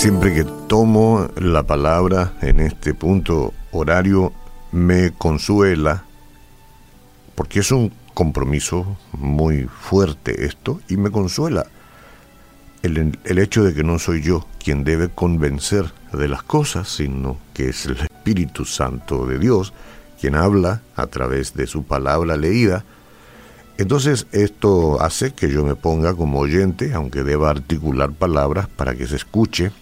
Siempre que tomo la palabra en este punto horario, me consuela, porque es un compromiso muy fuerte esto, y me consuela el, el, hecho de que no soy yo quien debe convencer de las cosas, sino que es el Espíritu Santo de Dios quien habla a través de su palabra leída. Entonces esto hace que yo me ponga como oyente, aunque deba articular palabras para que se escuche,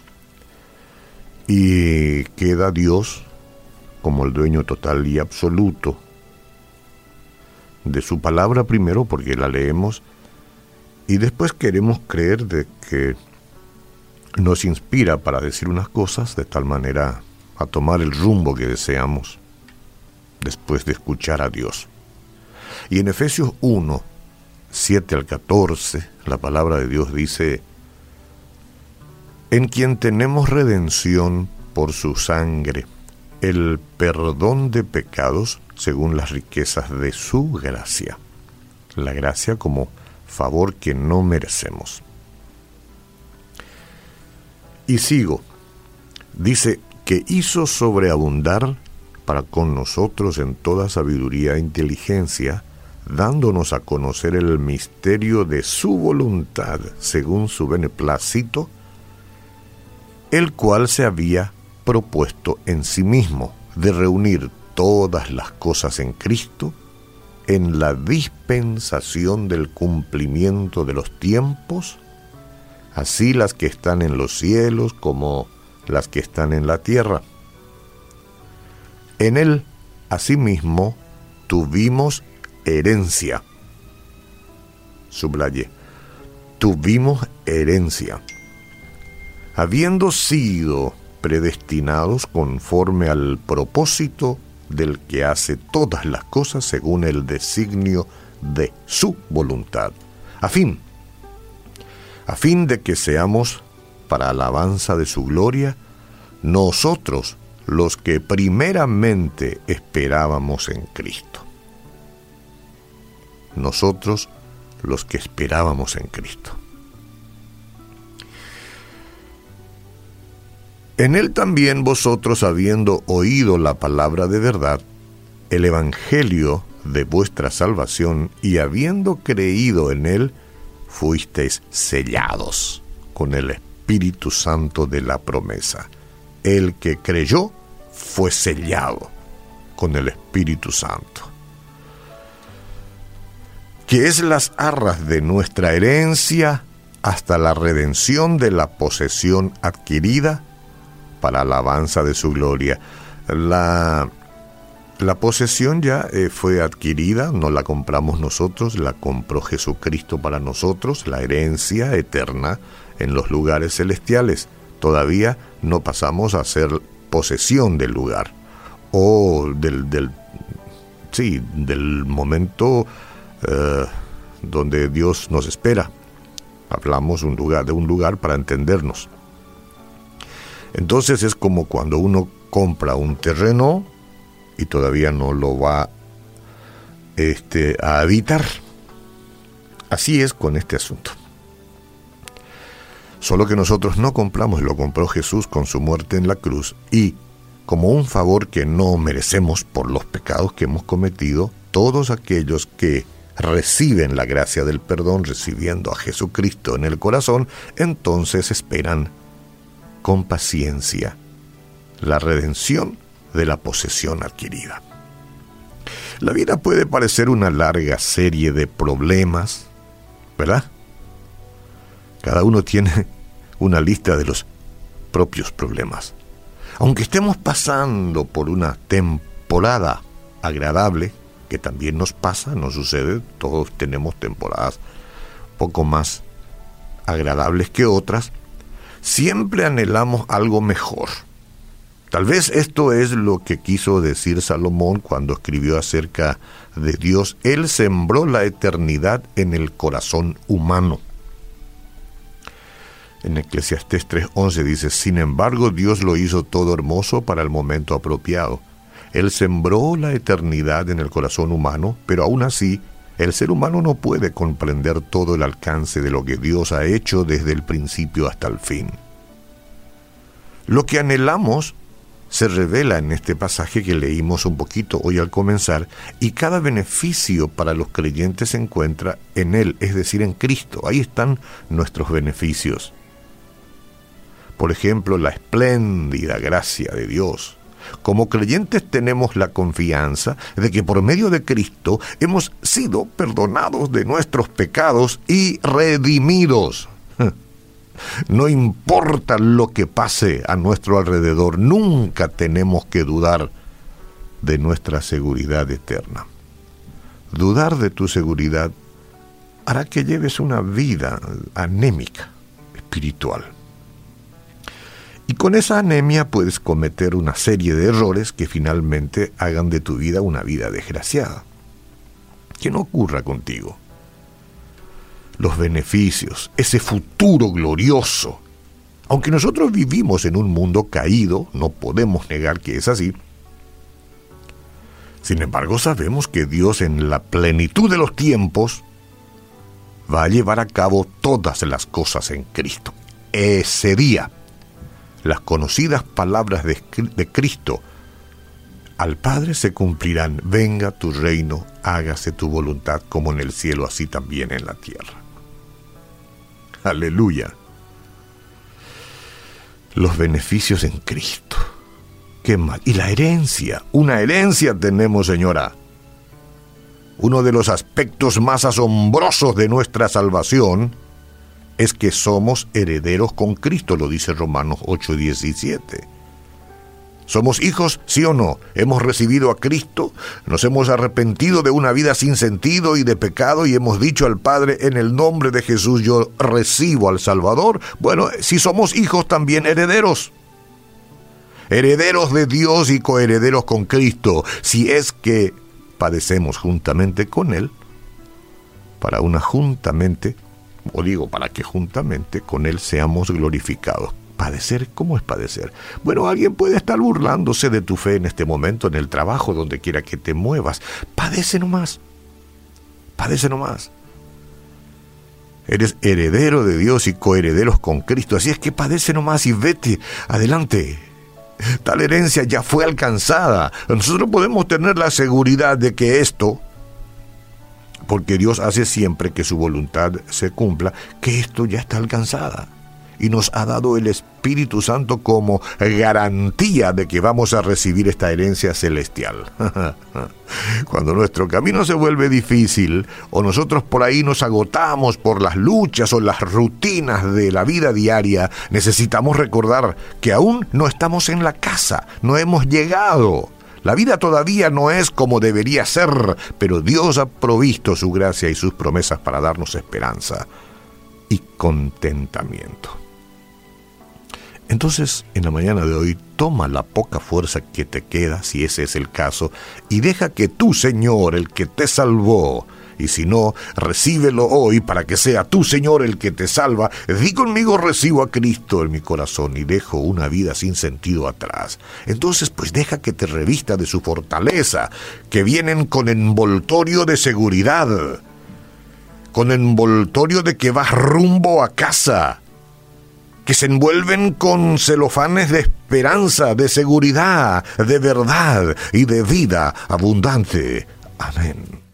y queda Dios como el dueño total y absoluto de su palabra primero porque la leemos y después queremos creer de que nos inspira para decir unas cosas de tal manera a tomar el rumbo que deseamos después de escuchar a Dios. Y en Efesios 1, 7 al 14, la palabra de Dios dice, en quien tenemos redención por su sangre, el perdón de pecados según las riquezas de su gracia. La gracia como favor que no merecemos. Y sigo. Dice que hizo sobreabundar para con nosotros en toda sabiduría e inteligencia, dándonos a conocer el misterio de su voluntad según su beneplácito, el cual se había propuesto en sí mismo de reunir todas las cosas en Cristo en la dispensación del cumplimiento de los tiempos, así las que están en los cielos como las que están en la tierra. En él, asimismo, tuvimos herencia. Subraye, tuvimos herencia habiendo sido predestinados conforme al propósito del que hace todas las cosas según el designio de su voluntad, a fin, a fin de que seamos, para alabanza de su gloria, nosotros los que primeramente esperábamos en Cristo. Nosotros los que esperábamos en Cristo. En él también vosotros, habiendo oído la palabra de verdad, el Evangelio de vuestra salvación, y habiendo creído en él, fuisteis sellados con el Espíritu Santo de la promesa. El que creyó fue sellado con el Espíritu Santo. Que es las arras de nuestra herencia hasta la redención de la posesión adquirida para alabanza de su gloria. La, la posesión ya eh, fue adquirida, no la compramos nosotros, la compró Jesucristo para nosotros, la herencia eterna en los lugares celestiales. Todavía no pasamos a ser posesión del lugar o del, del sí, del momento eh, donde Dios nos espera. Hablamos un lugar, de un lugar para entendernos. Entonces es como cuando uno compra un terreno y todavía no lo va este, a habitar. Así es con este asunto. Solo que nosotros no compramos, lo compró Jesús con su muerte en la cruz y, como un favor que no merecemos por los pecados que hemos cometido, todos aquellos que reciben la gracia del perdón recibiendo a Jesucristo en el corazón, entonces esperan con paciencia la redención de la posesión adquirida. La vida puede parecer una larga serie de problemas, ¿verdad? Cada uno tiene una lista de los propios problemas. Aunque estemos pasando por una temporada agradable, que también nos pasa, nos sucede, todos tenemos temporadas poco más agradables que otras, siempre anhelamos algo mejor. Tal vez esto es lo que quiso decir Salomón cuando escribió acerca de Dios. Él sembró la eternidad en el corazón humano. En Eclesiastés 3:11 dice, sin embargo Dios lo hizo todo hermoso para el momento apropiado. Él sembró la eternidad en el corazón humano, pero aún así el ser humano no puede comprender todo el alcance de lo que Dios ha hecho desde el principio hasta el fin. Lo que anhelamos se revela en este pasaje que leímos un poquito hoy al comenzar, y cada beneficio para los creyentes se encuentra en Él, es decir, en Cristo. Ahí están nuestros beneficios. Por ejemplo, la espléndida gracia de Dios. Como creyentes tenemos la confianza de que por medio de Cristo hemos sido perdonados de nuestros pecados y redimidos. No importa lo que pase a nuestro alrededor, nunca tenemos que dudar de nuestra seguridad eterna. Dudar de tu seguridad hará que lleves una vida anémica, espiritual. Y con esa anemia puedes cometer una serie de errores que finalmente hagan de tu vida una vida desgraciada. Que no ocurra contigo los beneficios, ese futuro glorioso. Aunque nosotros vivimos en un mundo caído, no podemos negar que es así. Sin embargo, sabemos que Dios en la plenitud de los tiempos va a llevar a cabo todas las cosas en Cristo. Ese día, las conocidas palabras de, Cristo al Padre se cumplirán, venga tu reino, hágase tu voluntad como en el cielo, así también en la tierra. Aleluya. Los beneficios en Cristo. ¿Qué más? Y la herencia. Una herencia tenemos, señora. Uno de los aspectos más asombrosos de nuestra salvación es que somos herederos con Cristo, lo dice Romanos 8:17. ¿Somos hijos, sí o no? ¿Hemos recibido a Cristo? ¿Nos hemos arrepentido de una vida sin sentido y de pecado y hemos dicho al Padre, en el nombre de Jesús yo recibo al Salvador? Bueno, si somos hijos, también herederos. Herederos de Dios y coherederos con Cristo, si es que padecemos juntamente con Él, para una juntamente, o digo, para que juntamente con Él seamos glorificados. ¿Padecer? ¿Cómo es padecer? Bueno, alguien puede estar burlándose de tu fe en este momento, en el trabajo, donde quiera que te muevas. Padece nomás. Padece nomás. Eres heredero de Dios y coherederos con Cristo. Así es que padece nomás y vete adelante. Tal herencia ya fue alcanzada. Nosotros podemos tener la seguridad de que esto, porque Dios hace siempre que su voluntad se cumpla, que esto ya está alcanzada y nos ha dado el Espíritu Santo como garantía de que vamos a recibir esta herencia celestial. Cuando nuestro camino se vuelve difícil o nosotros por ahí nos agotamos por las luchas o las rutinas de la vida diaria, necesitamos recordar que aún no estamos en la casa, no hemos llegado. La vida todavía no es como debería ser, pero Dios ha provisto su gracia y sus promesas para darnos esperanza y contentamiento. Entonces, en la mañana de hoy, toma la poca fuerza que te queda, si ese es el caso, y deja que tu Señor, el que te salvó, y si no, recíbelo hoy para que sea tu Señor el que te salva. Di conmigo, recibo a Cristo en mi corazón y dejo una vida sin sentido atrás. Entonces, pues deja que te revista de su fortaleza, que vienen con envoltorio de seguridad, con envoltorio de que vas rumbo a casa que se envuelven con celofanes de esperanza, de seguridad, de verdad y de vida abundante. Amén.